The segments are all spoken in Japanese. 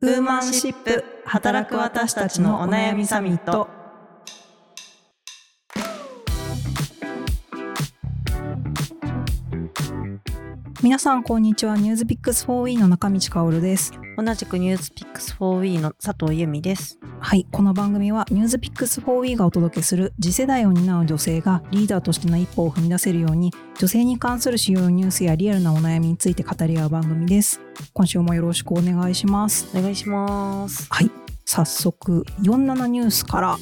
ウーマンシップ働く私たちのお悩みサミット。皆さんこんにちは。ニュースピックス 4E の中道香です。同じくニュースピックス 4E の佐藤由美です。はい。この番組はニュースピックス 4E がお届けする次世代を担う女性がリーダーとしての一歩を踏み出せるように女性に関する主要ニュースやリアルなお悩みについて語り合う番組です。今週もよろしくお願いします。お願いします。はい。早速47ニュースから。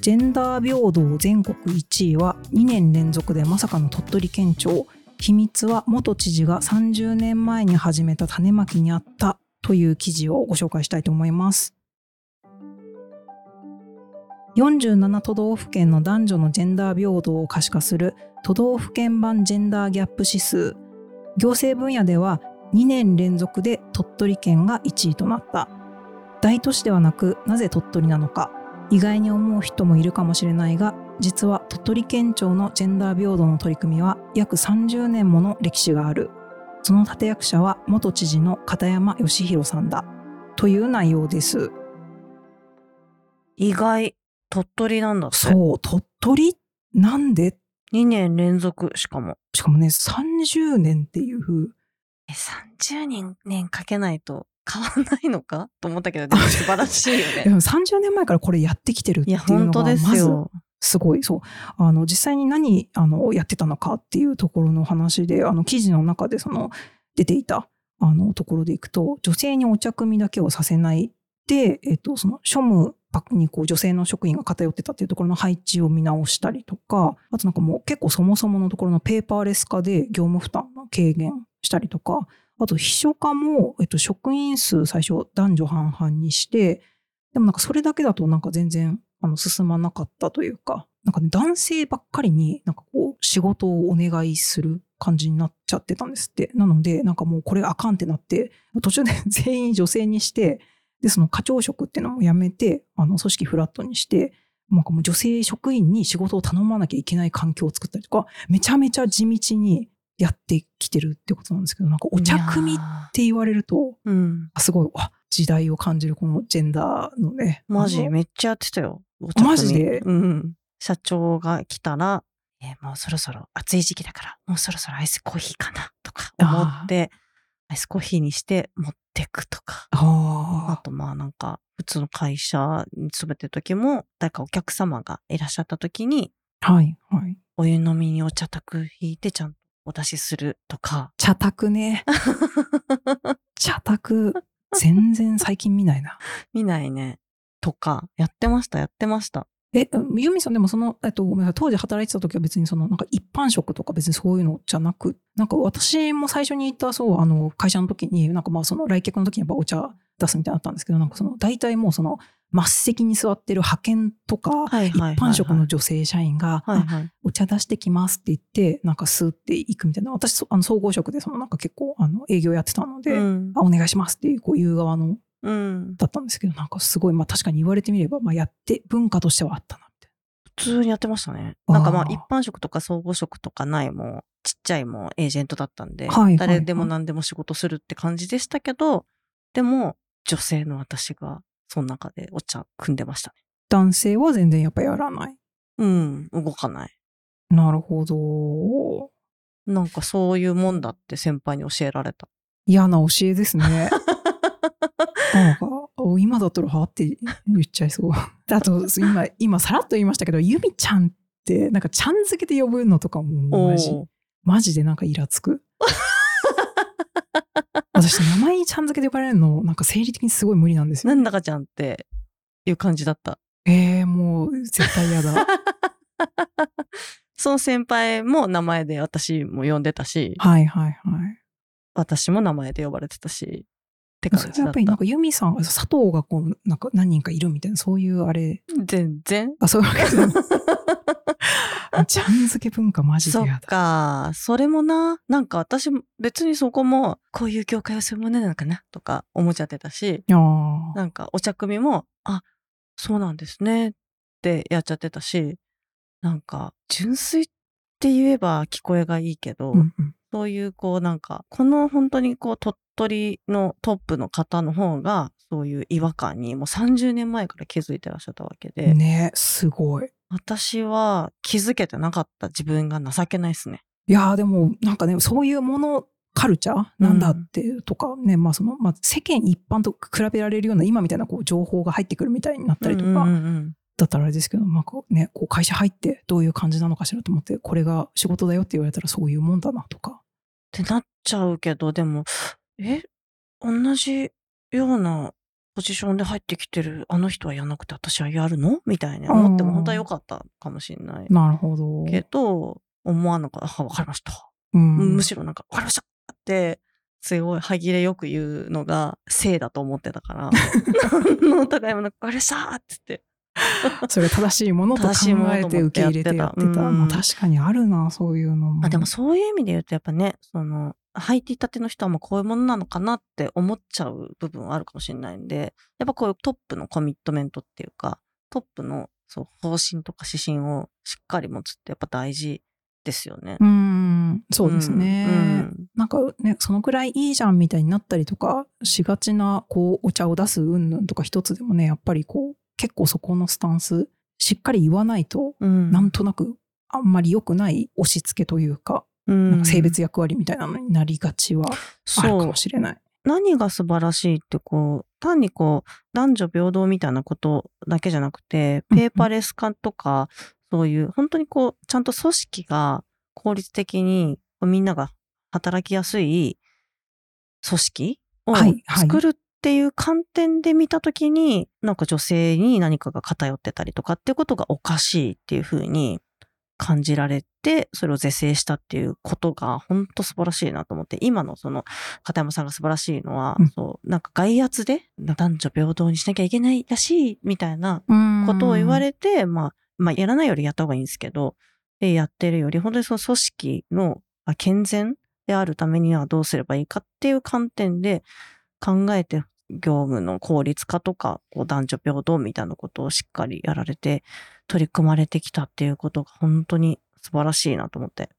ジェンダー平等全国1位は2年連続でまさかの鳥取県庁秘密は元知事が30年前に始めた種まきにあったという記事をご紹介したいと思います。47都道府県の男女のジェンダー平等を可視化する都道府県版ジェンダーギャップ指数。行政分野では2年連続で鳥取県が1位となった。大都市ではなくなぜ鳥取なのか意外に思う人もいるかもしれないが実は鳥取県庁のジェンダー平等の取り組みは約30年もの歴史がある。その立役者は元知事の片山義弘さんだ。という内容です。意外鳥取なんだって。そう鳥取なんで？2年連続しかも。しかもね30年っていう。風え30人年かけないと変わんないのか？と思ったけどでも素晴らしいよ でねも30年前からこれやってきてるっていうのが本当ですまずよすごい。そう。あの実際に何あのやってたのかっていうところの話であの記事の中でその出ていたあのところでいくと女性にお茶組みだけをさせないで、えっと、その庶務にこう女性の職員が偏ってたっていうところの配置を見直したりとかあとなんかもう結構そもそものところのペーパーレス化で業務負担の軽減したりとかあと秘書課も、えっと、職員数最初男女半々にしてでもなんかそれだけだとなんか全然あの進まなかったというか、なんかね、男性ばっかりになんかこう仕事をお願いする感じになっちゃってたんですって。なので、なんかもうこれあかんってなって、途中で 全員女性にして、で、その課長職っていうのもやめて、あの組織フラットにして、なんかもう女性職員に仕事を頼まなきゃいけない環境を作ったりとか、めちゃめちゃ地道にやってきてるってことなんですけど、なんかお茶組って言われると、ーうんあすごい、あ時代を感じるこのジェンダーのね。マジめっちゃやってたよマジで？うん社長が来たらえーもうそろそろ暑い時期だからもうそろそろアイスコーヒーかなとか思ってアイスコーヒーにして持ってくとか。ああとまあなんか普通の会社に勤めてる時も誰かお客様がいらっしゃった時にあ、はい、はい。お湯飲みにお茶卓引いてちゃんとお出しするとか。茶卓ね。茶卓、全然最近見ないな。見ないねとかやってましたやってましたえ、ユミさんでもその、えっと、ごめんなさい。当時働いてた時は別にその、なんか一般職とか別にそういうのじゃなく、なんか私も最初に行った、そう、あの、会社の時に、なんかまあその来客の時にやっぱお茶出すみたいなのあったんですけど、なんかその、大体もうその、末席に座ってる派遣とか、一般職の女性社員が、お茶出してきますって言って、なんかスーって行くみたいな。私、そあの総合職で、そのなんか結構、あの、営業やってたので、うんあお願いしますっていう、こういう側の、うんだったんですけど、なんかすごい、まあ確かに言われてみれば、まあやって、文化としてはあったな、みたい普通にやってましたね。なんかまあ一般職とか総合職とかないもうちっちゃいもうエージェントだったんで、はいはいはい誰でも何でも仕事するって感じでしたけど、でも女性の私がその中でお茶組んでましたね。な。男性は全然やっぱやらない。うん、動かない。なるほど。なんかそういうもんだって先輩に教えられた。嫌な教えですね。なんか、お今だったらは？って言っちゃいそう。あと、今、今さらっと言いましたけど、ゆみちゃんって、なんかちゃん付けで呼ぶのとかもマジ、マジでなんかイラつく？私、名前にちゃん付けで呼ばれるの、なんか生理的にすごい無理なんですよ。なんだかちゃんっていう感じだった。えー、もう絶対嫌だ。その先輩も名前で私も呼んでたし、はいはいはい。私も名前で呼ばれてたし、って感それじだった。はやっぱりなん。かユミさんが佐藤がこうなんか何人かいるみたいなそういうあれ。全然。あそういうわけじゃない。ちゃん付け文化マジでそっ嫌だか。それもな、なんか私も別にそこも、こういう業界はそういうものなのかなとか思っちゃってたし、なんかお茶組みも、あ、そうなんですねってやっちゃってたし、なんか純粋って言えば聞こえがいいけど、うんうん。そういうこうなんか、この本当にこう鳥取りのトップの方の方が、そういう違和感にもう30年前から気づいてらっしゃったわけで、ねすごい。私は気づけてなかった自分が情けないですね。いやーでもなんかねそういうものカルチャー？なんだっていうとかね、まあその、まあ、世間一般と比べられるような今みたいなこう情報が入ってくるみたいになったりとか、うんうんうんだったらあれですけど、なんかね、こう会社入ってどういう感じなのかしらと思って、これが仕事だよって言われたらそういうもんだなとか。ってなっちゃうけど、でも、え、同じようなポジションで入ってきてるあの人はやんなくて私はやるの？みたいに思ってもうん本当は良かったかもしれない。なるほど。けど、思わなかった。あ、わかりました。うん、むしろなんか、わかりましたって、すごい歯切れよく言うのが性だと思ってたから、お互いもなんか、わかりましたって言って。それが正しいものと考えて受け入れてやってた。確かにあるな、そういうのも。あでもそういう意味で言うとやっぱね、その、入っていたての人はもうこういうものなのかなって思っちゃう部分はあるかもしれないんで、やっぱこういうトップのコミットメントっていうか、トップのそう方針とか指針をしっかり持つってやっぱ大事ですよね。うん、そうですね。うんなんかね、そのくらいいいじゃんみたいになったりとかしがちな、こう、お茶を出す云々とか一つでもね、やっぱりこう、結構そこのスタンス、しっかり言わないと、うんなんとなく、あんまり良くない押し付けというか、か性別役割みたいなのになりがちはあるかも。しれない。何が素晴らしいってこう、単にこう、男女平等みたいなことだけじゃなくて、ペーパーレス化とか、そういう、本当にこう、ちゃんと組織が効率的にみんなが働きやすい組織を作るっていう観点で見たときに、なんか女性に何かが偏ってたりとかっていうことがおかしいっていうふうに感じられて、それを是正したっていうことが本当素晴らしいなと思って、今のその片山さんが素晴らしいのは、うん。そう、なんか外圧で男女平等にしなきゃいけないらしいみたいなこことを言われて、まあ、まあ、やらないよりやった方がいいんですけど、で、やってるより、本当にその組織のあ健全であるためにはどうすればいいかっていう観点で考えて、業務の効率化とか、こう男女平等みたいなことをしっかりやられて、取り組まれてきたっていうことが本当に素晴らしいなと思って。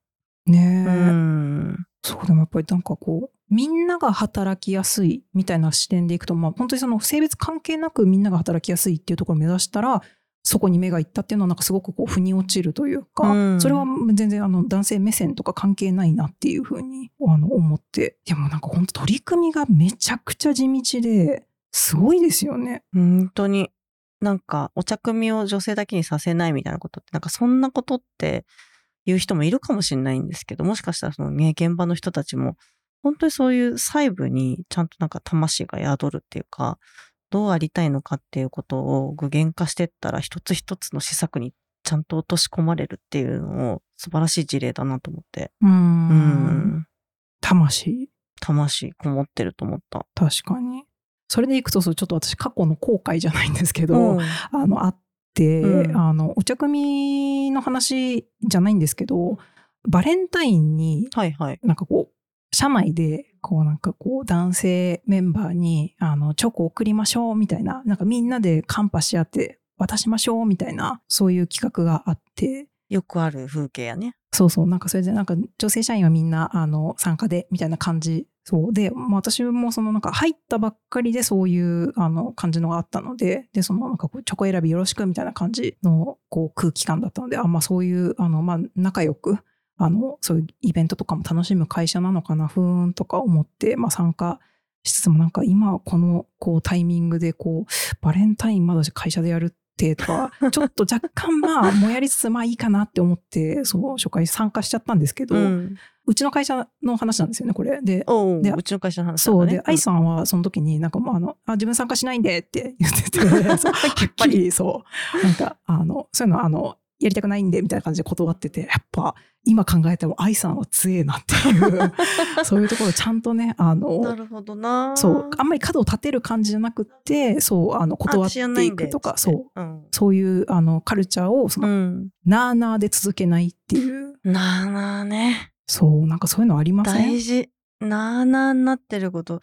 ねえ、うん。そうでもやっぱりなんかこうみんなが働きやすいみたいな視点でいくとまあ本当にその性別関係なくみんなが働きやすいっていうところを目指したらそこに目がいったっていうのはなんかすごくこう腑に落ちるというか、うんそれは全然あの男性目線とか関係ないなっていうふうにあの思ってでもなんか本当取り組みがめちゃくちゃ地道ですごいですよね。本当に、なんか、お茶組みを女性だけにさせないみたいなことって、なんかそんなことって言う人もいるかもしれないんですけど、もしかしたらそのね、現場の人たちも、本当にそういう細部にちゃんとなんか魂が宿るっていうか、どうありたいのかっていうことを具現化してったら、一つ一つの施策にちゃんと落とし込まれるっていうのを素晴らしい事例だなと思って。うーんうん。魂魂こもってると思った。確かに。それでいくとそうちょっと私過去の後悔じゃないんですけど、うんあの、あって、うんあの、お茶組みの話じゃないんですけど、バレンタインに、はいはい。なんかこう、社内で、こうなんかこう、男性メンバーに、あの、チョコ送りましょうみたいな、なんかみんなでカンパし合って渡しましょうみたいな、そういう企画があって、よくある風景やね。そうそう、なんかそれでなんか女性社員はみんなあの参加でみたいな感じ。そうで、まあ、私もそのなんか入ったばっかりでそういうあの感じのがあったので、で、そのなんかこうチョコ選びよろしくみたいな感じのこう空気感だったので、あ、まあそういうあのまあ仲良く、あのそういうイベントとかも楽しむ会社なのかな、ふーんとか思って、まあ参加しつつもなんか今このこうタイミングでこうバレンタインまだ会社でやるってとか、ちょっと若干まあ、もやりつつ、まあいいかなって思って、そう、初回参加しちゃったんですけど、うん。うちの会社の話なんですよね、これ。で、でおううちの会社の話だそう、ねで、愛さんはその時になんかもうあの、あ、自分参加しないんでって言ってて、はっきりそう、なんか、あの、そういうのあの、やりたくないんでみたいな感じで断ってて、やっぱ今考えても愛さんは強えなっていう、そういうところちゃんとね、あなの、るほどな。そう、あんまり角を立てる感じじゃなくって、そう、あの、断っていくとか、そう、う。うん。そういうあのカルチャーをその、うん。なあなあで続けないっていう、なあなあね。そう、なんかそういうのありません？大事。なあなあになってること。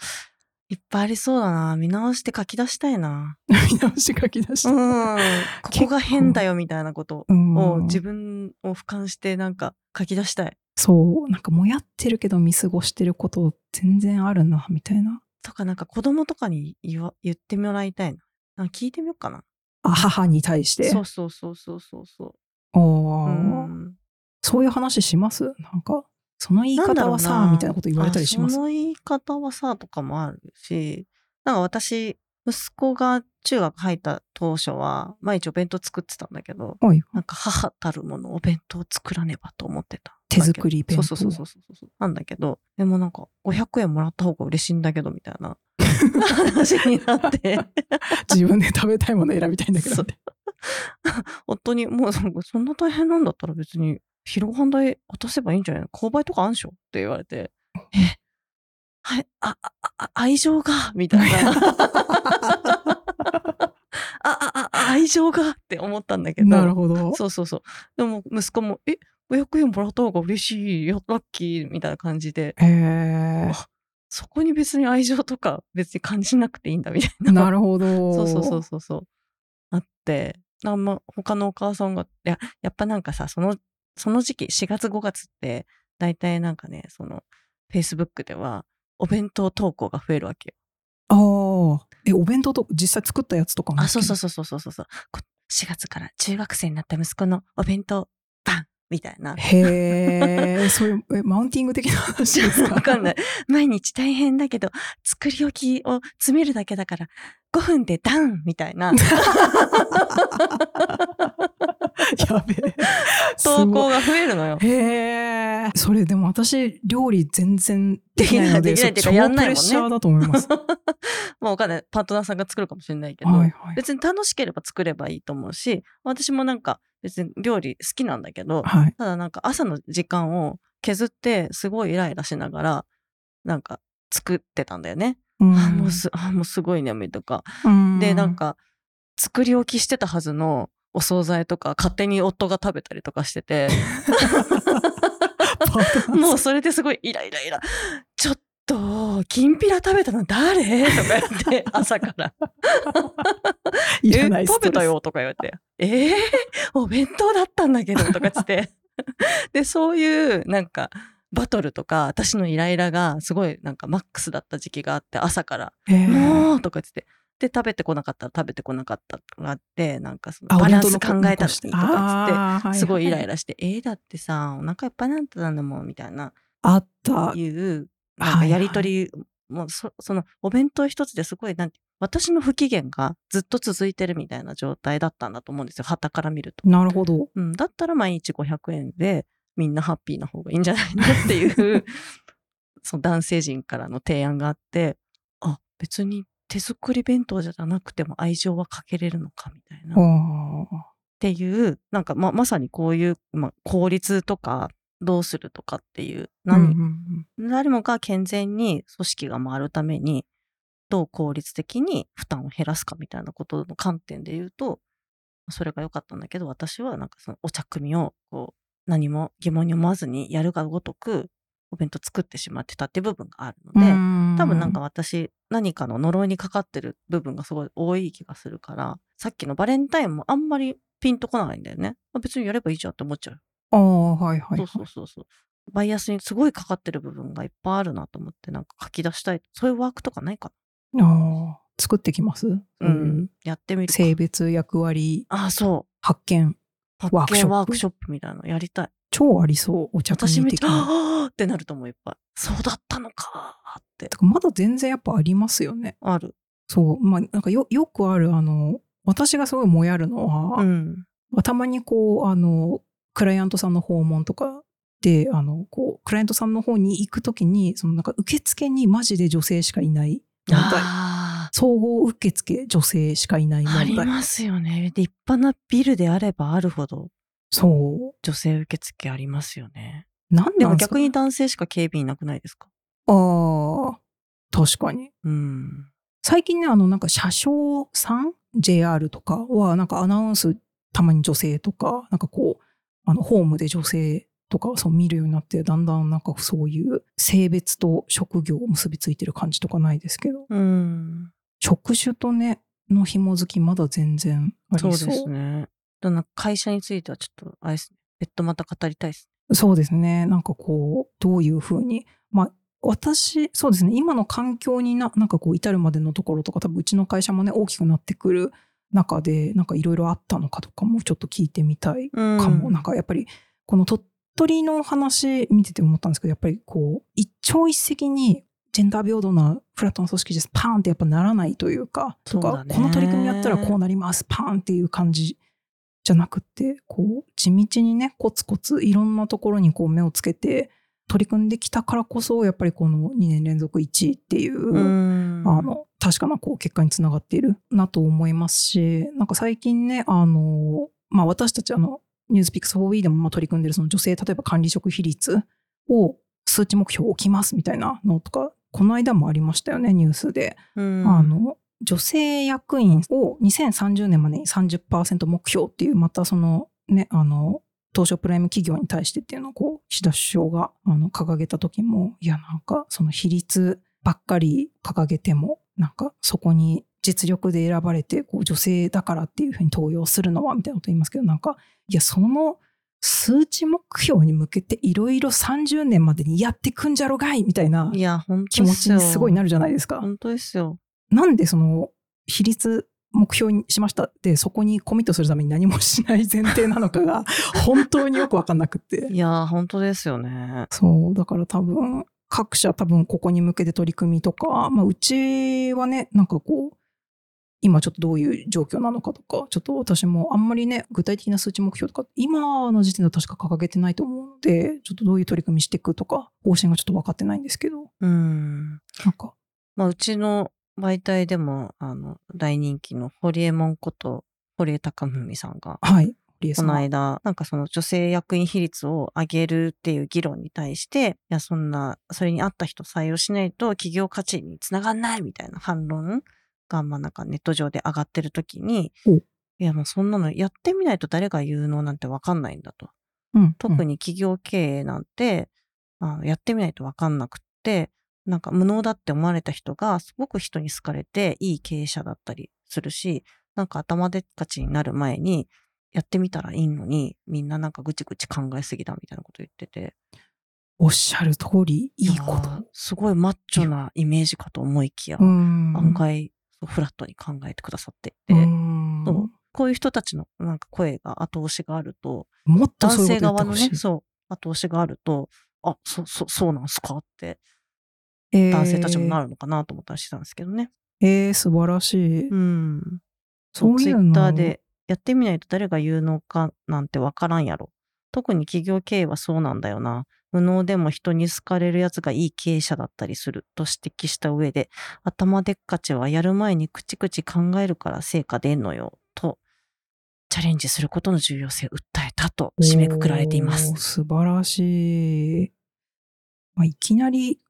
いっぱいありそうだな。見直して書き出したいな。見直し書き出しうん。た。ここが変だよみたいなことうんを自分を俯瞰してなんか書き出したい。そう、なんかもやってるけど見過ごしてること全然あるな、みたいな。とかなんか子供とかに言わ言ってもらいたいな。なんか聞いてみようかな。あ、母に対して？そうそうそうそうそうそおう。うーん。そういう話します？なんか、その言い方はさ、みたいなこと言われたりします？あその言い方はさ、とかもあるし、なんか私、息子が中学入った当初は、毎日お弁当作ってたんだけど、はい。なんか母たるものお弁当作らねばと思ってた。手作り弁当そうそうそうそうそう。なんだけど、でもなんか500円もらった方が嬉しいんだけど、みたいな話になって。自分で食べたいもの選びたいんだけどそう。夫に、もうそんな大変なんだったら別に、広販代渡せばいいんじゃないの？購買とかあんしょ？って言われて、え、はい、あ、あ、あ愛情が、みたいな。あ、あ、あ、愛情が？って思ったんだけど。なるほど。そうそうそう。でも息子も、え、500円もらった方が嬉しいよ、ラッキーみたいな感じで、へえ。そこに別に愛情とか別に感じなくていいんだみたいな。なるほど。そうそうそうそうそう。あって、あんま他のお母さんが、いや、やっぱなんかさ、その、その時期、4月5月って、大体なんかね、その、Facebook では、お弁当投稿が増えるわけよ。ああ。え、お弁当と実際作ったやつとかも。あ、そうそうそうそうそうそう。こ4月から中学生になった息子のお弁当、バンみたいな。へえ、そういう、え、マウンティング的な話ですか？わかんない。毎日大変だけど、作り置きを詰めるだけだから、5分でダウンみたいな やべえ。投稿が増えるのよ。へえ。それでも私、料理全然できないので、できないできないっていうかやんないもんね超プレッシャーだと思います。まあわかんない。パートナーさんが作るかもしれないけど、はいはい。別に楽しければ作ればいいと思うし、私もなんか別に料理好きなんだけど、はい。ただなんか朝の時間を削ってすごいイライラしながら、なんか作ってたんだよね。うんあもうすあもうすごい眠いとか。うんで、なんか作り置きしてたはずのお惣菜とか勝手に夫が食べたりとかしてて、もうそれですごいイライライラ。ちょっと、きんぴら食べたの誰？とか言って、朝から。え、食べたよ？とか言われて、え？ー、お弁当だったんだけど。とかつって。で、そういうなんかバトルとか、私のイライラがすごいなんかマックスだった時期があって、朝から、もうとか言って。で、食べてこなかったら食べてこなかったがあって、なんかそのあバランス考えたのにとかつって、すごいイライラ。ラして、えー、だってさ、お腹いっぱいなんだんもん、みたいな、あった。いう、なんかやりとり、もうそそのお弁当一つですごいなんて私の不機嫌がずっと続いてるみたいな状態だったんだと思うんですよ旗から見ると、なるほど。うん、だったら毎日500円でみんなハッピーな方がいいんじゃないのっていう その男性陣からの提案があってあ別に手作り弁当じゃなくても愛情はかけれるのかみたいなっあていうなんかままさにこういう、まあ、効率とかどうするとかっていうあ。何、うんうん誰もが健全に組織が回るために、どう効率的に負担を減らすかみたいなことの観点で言うと、それが良かったんだけど、私はなんかそのお茶組みをこう何も疑問に思わずにやるがごとくお弁当作ってしまってたって部分があるので、うん多分なんか私何かの呪いにかかってる部分がすごい多い気がするから、さっきのバレンタインもあんまりピンとこないんだよね。あ別にやればいいじゃんって思っちゃう。ああ、はいはいはい。そうそうそうそう。バイアスにすごいかかってる部分がいっぱいあるなと思って、なんか書き出したい。そういうワークとかないかああ、作ってきます？ういうやってみるか。性別役割ああ、そう。発見。発ワークショップ？見ワークショップみたいなのやりたい。超ありそう、お茶組私見て。あーってなると思う、いっぱい。そうだったのかーってまだ全然やっぱありますよね。ある。そう。まあ、なんかよ、よくある、あの、私がすごいもやるのは、うん。まあたまにこう、あの、クライアントさんの訪問とかで、あの、こう、クライアントさんの方に行くときに、そのなんか受付にマジで女性しかいない問題。あ総合受付女性しかいないあ、あ問題。りますよね。立派なビルであればあるほど、そ女性受付ありますよね。う。なんでも逆に男性しか警備員いなくないですか？ああ、確かに。うん。最近ね、あの、なんか車掌さん ?JR とかは、なんかアナウンスたまに女性とか、なんかこう、あの、ホームで女性とかそう見るようになってだんだんなんかそういう性別と職業を結びついてる感じとかないですけどうん。職種とねの紐づきまだ全然ありそうそうですね。だから会社についてはちょっと、あれですね。別途また語りたいです。そうですね。なんかこうどういうふうにまあ私そうですね。今の環境にななんかこう至るまでのところとか多分うちの会社もね大きくなってくる中でなんかいろいろあったのかとかもちょっと聞いてみたいうん。かも、なんかやっぱりこの鳥取の話見てて思ったんですけどやっぱりこう一朝一夕にジェンダー平等なフラットな組織です。パーンってやっぱならないというかとかね。この取り組みやったらこうなります。パーンっていう感じじゃなくてこう地道にねコツコツいろんなところにこう目をつけて取り組んできたからこそやっぱりこの2年連続1位っていう、うん。あの確かなこう結果につながっているなと思いますしなんか最近ねあの、まあ、私たちあのニュースピックス 4E でもまあ取り組んでるその女性例えば管理職比率を数値目標置きますみたいなのとかこの間もありましたよねニュースで、うん、あの女性役員を2030年までに30%目標っていうまたそのねあの東証プライム企業に対してっていうのをこう岸田首相があの掲げた時もいやなんかその比率ばっかり掲げてもなんかそこに実力で選ばれてこう女性だからっていうふうに登用するのはみたいなこと言いますけどなんかいやその数値目標に向けていろいろ30年までにやってくんじゃろがいみたいないや、本気持ちにすごいなる。るじゃないですか。本当ですよ。なんでその比率目標にしましたってそこにコミットするために何もしない前提なのかが 本当によく分かんなくっていや、本当ですよね。そうだから多分各社多分ここに向けて取り組みとか、まあ、うちはねなんかこう今ちょっとどういう状況なのかとかちょっと私もあんまりね具体的な数値目標とか今の時点では確か掲げてないと思うのでちょっとどういう取り組みしていくとか方針がちょっと分かってないんですけどうん。なんかまあ、うちの媒体でも、あの、大人気のホリエモンこと、堀江貴文さんが、はいこんの間、なんかその女性役員比率を上げるっていう議論に対して、いや、そんな、それに合った人採用しないと企業価値につながんないみたいな反論が、まあなんかネット上で上がってる時にお、いやもうそんなのやってみないと誰が有能なんてわかんないんだと。うん。特に企業経営なんて、あのやってみないとわかんなくって、なんか無能だって思われた人がすごく人に好かれていい経営者だったりするし、なんか頭でっかちになる前にやってみたらいいのに、みんななんかぐちぐち考えすぎだみたいなこと言ってて。おっしゃる通り？いいこと？すごいマッチョなイメージかと思いきや、うん案外フラットに考えてくださっていて、うんそうこういう人たちのなんか声が後押しがあると、もっと男性側のね、。そう、後押しがあると、あ、そ、そ、そうなんすかって、えー男性たちもなるのかなと思ったりしてたんですけどね。えー素晴らしい。うん。そういうのツイッターで、やってみないと誰が有能かなんてわからんやろ。特に企業経営はそうなんだよな。無能でも人に好かれるやつがいい経営者だったりすると指摘した上で、頭でっかちはやる前にくちくち考えるから成果出んのよ。と、チャレンジすることの重要性を訴えたと締めくくられています。素晴らしい。まあ、いきなり、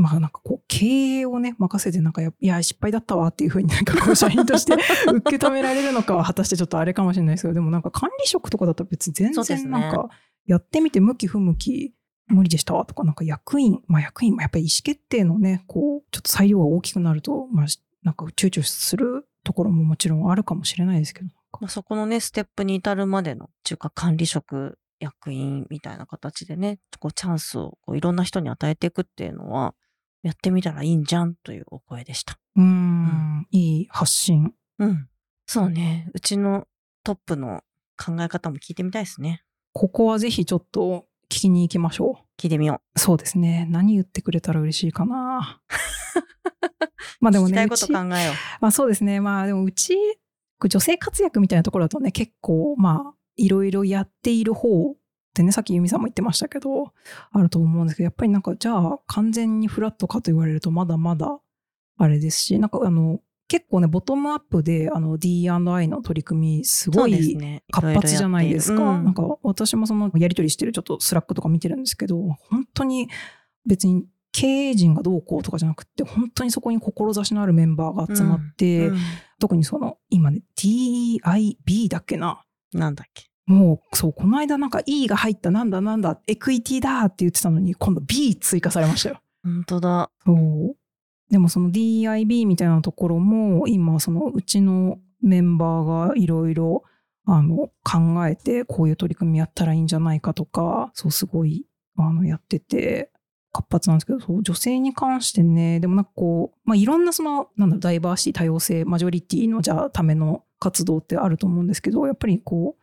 まあなんかこう経営をね任せてなんかやいや失敗だったわっていうふうになんかこう社員として 受け止められるのかは果たしてちょっとあれかもしれないですけどでもなんか管理職とかだったら別に全然なんかやってみて向き不向き無理でしたとかなんか役員まあ役員もやっぱり意思決定のねこうちょっと裁量が大きくなるとまあなんか躊躇するところももちろんあるかもしれないですけど。まあ、そこのね、ステップに至るまでの中華管理職、役員みたいな形でね、こうチャンスをこういろんな人に与えていくっていうのは、やってみたらいいんじゃんというお声でした。うーんいい発信うん。そうね。うちのトップの考え方も聞いてみたいですね。ここはぜひちょっと聞きに行きましょ聞いてみよう。そうですね。何言ってくれたら嬉しいかな。まあう。でもね、ことち考えよまあそうですね。まあでもうち、女性活躍みたいなところだとね、結構まあいろいろやっている方ってね、さっき由美さんも言ってましたけど、あると思うんですけど、やっぱりなんかじゃあ完全にフラットかと言われるとまだまだあれですし、なんかあの、結構ね、ボトムアップであの D&I の取り組みすごいね。活発じゃないですか。いろいろやっているなんか私もそのやり取りしてるちょっと Slack とか見てるんですけど、本当に別に経営陣がどうこうとかじゃなくて、本当にそこに志のあるメンバーが集まって、うん特にその今ね、DIB だっけな。なんだっけ。もうそうこの間なんか E が入ったなんだなんだエクイティだって言ってたのに今度 B 追加されましたよ。本当だ。そうでもその DIB みたいなところも今そのうちのメンバーがいろいろあの考えてこういう取り組みやったらいいんじゃないかとかそうすごいあのやってて活発なんですけどそう女性に関してねでもなんかこう、まあ、いろんなそのなんだろうダイバーシティ多様性マジョリティのじゃあための活動ってあると思うんですけどやっぱりこう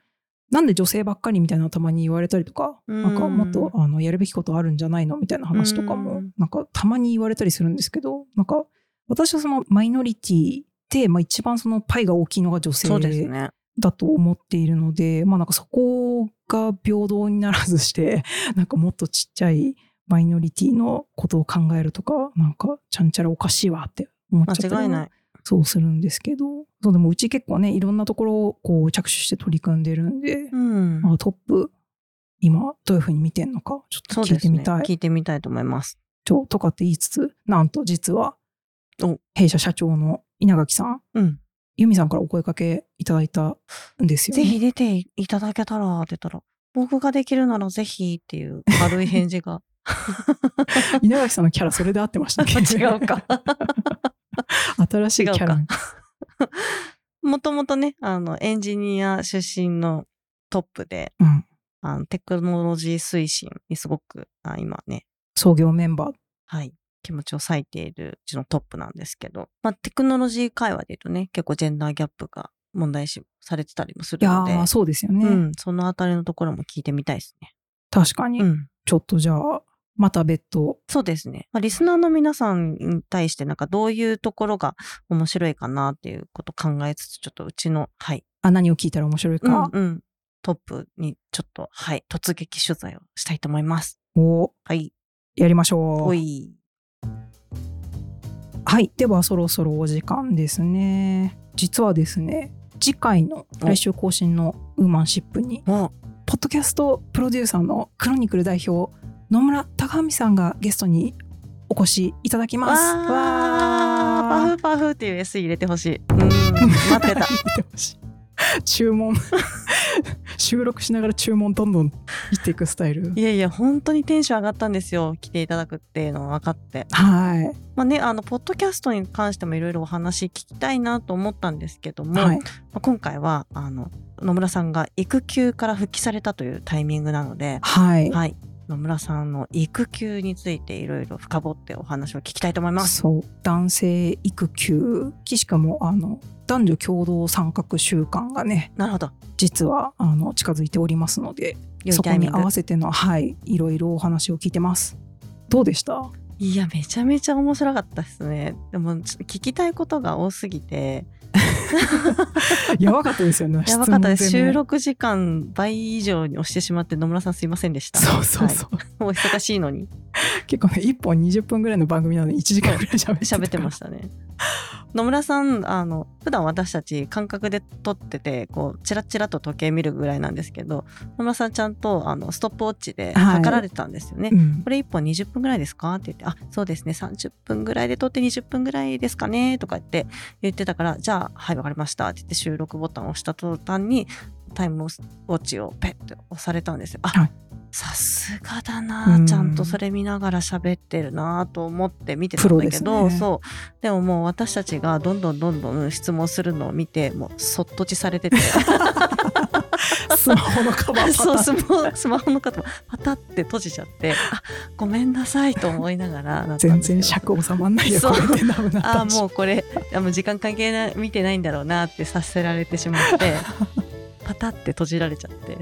なんで女性ばっかりみたいなのたまに言われたりとか、うんなんかもっとあのやるべきことあるんじゃないのみたいな話とかうもんなんかたまに言われたりするんですけどなんか私はそのマイノリティで、まあ、一番そのパイが大きいのが女性。だと思っているので、まあなんかそこが平等にならずして、なんかもっとちっちゃいマイノリティのことを考えるとか、なんかちゃんちゃらおかしいわって思っちゃったり間違いない。そうするんですけど、そうでもうち結構ね、いろんなところをこう着手して取り組んでるんで、うん。まあ、トップ、今どういうふうに見てんのか、ちょっと聞。いてみたい。聞いてみたいと思います。ちょとかって言いつつ、なんと実はお、弊社社長の稲垣さん、うん。由美さんからお声かけいただいたんですよね。ぜひ出ていただけたらって言ったら、僕ができるならぜひっていう軽い返事が。稲垣さんのキャラそれで合ってましたね。違うか。新しいキャラ。もともとね、あの、エンジニア出身のトップで、うん。あのテクノロジー推進にすごく、あ今ね、創業メンバー。はい、気持ちを割いているうちのトップなんですけど、まあ、テクノロジー会話で言うとね、結構ジェンダーギャップが問題視されてたりもすいやるので、ー、そうですよね。うん、そのあたりのところも聞いてみたいですね。確かに。うん。ちょっとじゃあ、また別途。そうですね。まあ、リスナーの皆さんに対してなんかどういうところが面白いかなっていうことを考えつつ、ちょっとうちの、はい、あ、何を聞いたら面白いか。うんうん、トップにちょっと、はい、突撃取材をしたいと思います。をはい、やりましょう。ほい。はい。では、そろそろお時間ですね。実はですね、次回の来週更新のウーマンシップに、もポッドキャストプロデューサーのクロニクル代表、野村貴文さんがゲストにお越しいただきう、ます。わーパフパフっていう SE 入れてほしい。うん、待ってた。注文 収録しながら注文どんどんいっていくスタイルいやいや、本当にテンション上がったんですよ。来ていただくっていうのは分かって。はいまあね、あの、ポッドキャストに関してもいろいろお話聞きたいなと思ったんですけども、はいまあ今回は、あの、野村さんが育休から復帰されたというタイミングなので、はい、はい。野村さんの育休についていろいろ深掘ってお話を聞きたいと思います。そう男性育休しかもあの男女共同参画週間がねなるほど。実はあの近づいておりますのでそこに合わせてのはいいろいろお話を聞いてますどうでした？いや、めちゃめちゃ面白かったですね。でも、ちょっと聞きたいことが多すぎて、やばかったですよね やばかったです。収録時間倍以上に押してしまって、野村さんすいませんでした。そうそうそう、はいお忙しいのに 結構ね1本20分ぐらいの番組なのに1時間ぐらい喋って喋ってましたね。野村さん、あの、普段私たち感覚で撮ってて、こう、チラチラと時計見るぐらいなんですけど、野村さんちゃんと、あの、ストップウォッチではい。測られてたんですよね。うん。これ1本20分ぐらいですか？って言って、あ、そうですね、30分ぐらいで撮って20分ぐらいですかね？とか言って言ってたから、じゃあ、はい、わかりました。って言って収録ボタンを押した途端に、タイムウォッチをペッて押されたんですよ。あ、はい。さすがだうなん。ちゃんとそれ見ながら喋ってるなと思って見てたんだけど、ね。そう。でももう私たちがどんどんどんどん質問するのを見て、もうそっとちされてて。スマホのカバーパタ そうスマホスマホの方パタって閉じちゃってあごめんなさいと思いながら全然尺収まんないよあもうこれあもう時間関係ない見てないんだろうなってさせられてしまってパタって閉じられちゃって。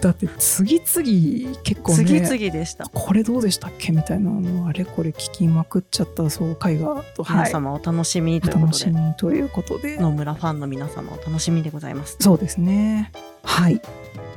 だって次々結構ね次々でした、これどうでしたっけみたいなのあれこれ聞きまくっちゃったそう回がと皆様お楽しみおというこ楽しとで、みということで。野村ファンの皆様お楽しみでございます。そうですね。はい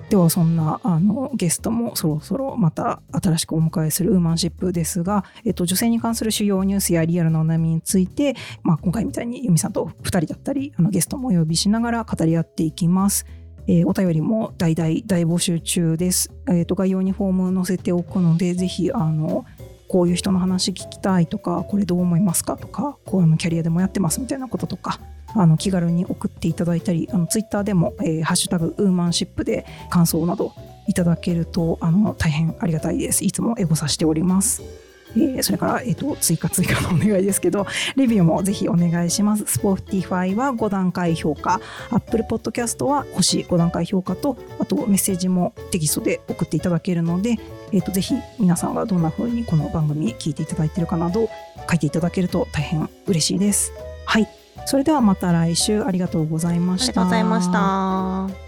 ではそんなあのゲストもそろそろまた新しくお迎えするウーマンシップですが、えっと、女性に関する主要ニュースやリアルなお悩みについて、まあ、今回みたいに由美さんと2人だったりあのゲストもお呼びしながら語り合っていきます。えーお便りも大々大募集中です。えっと概要にフォーム載せておくのでぜひあのこういう人の話聞きたいとかこれどう思いますかとかこういうのキャリアでもやってますみたいなこととかあの気軽に送っていただいたりあのツイッターでも、えーハッシュタグウーマンシップで感想などいただけるとあの大変ありがたいです。いつもエゴさしております。えーそれから、えー、と追加追加のお願いですけどレビューもぜひお願いします。Spotify は5段階評価。Apple Podcast は星5段階評価とあとメッセージもテキストで送っていただけるので、えー、とぜひ皆さんがどんな風にこの番組聞いていただいているかなど書いていただけると大変嬉しいです。はい。それではまた来週ありがとうございましたありがとうございました。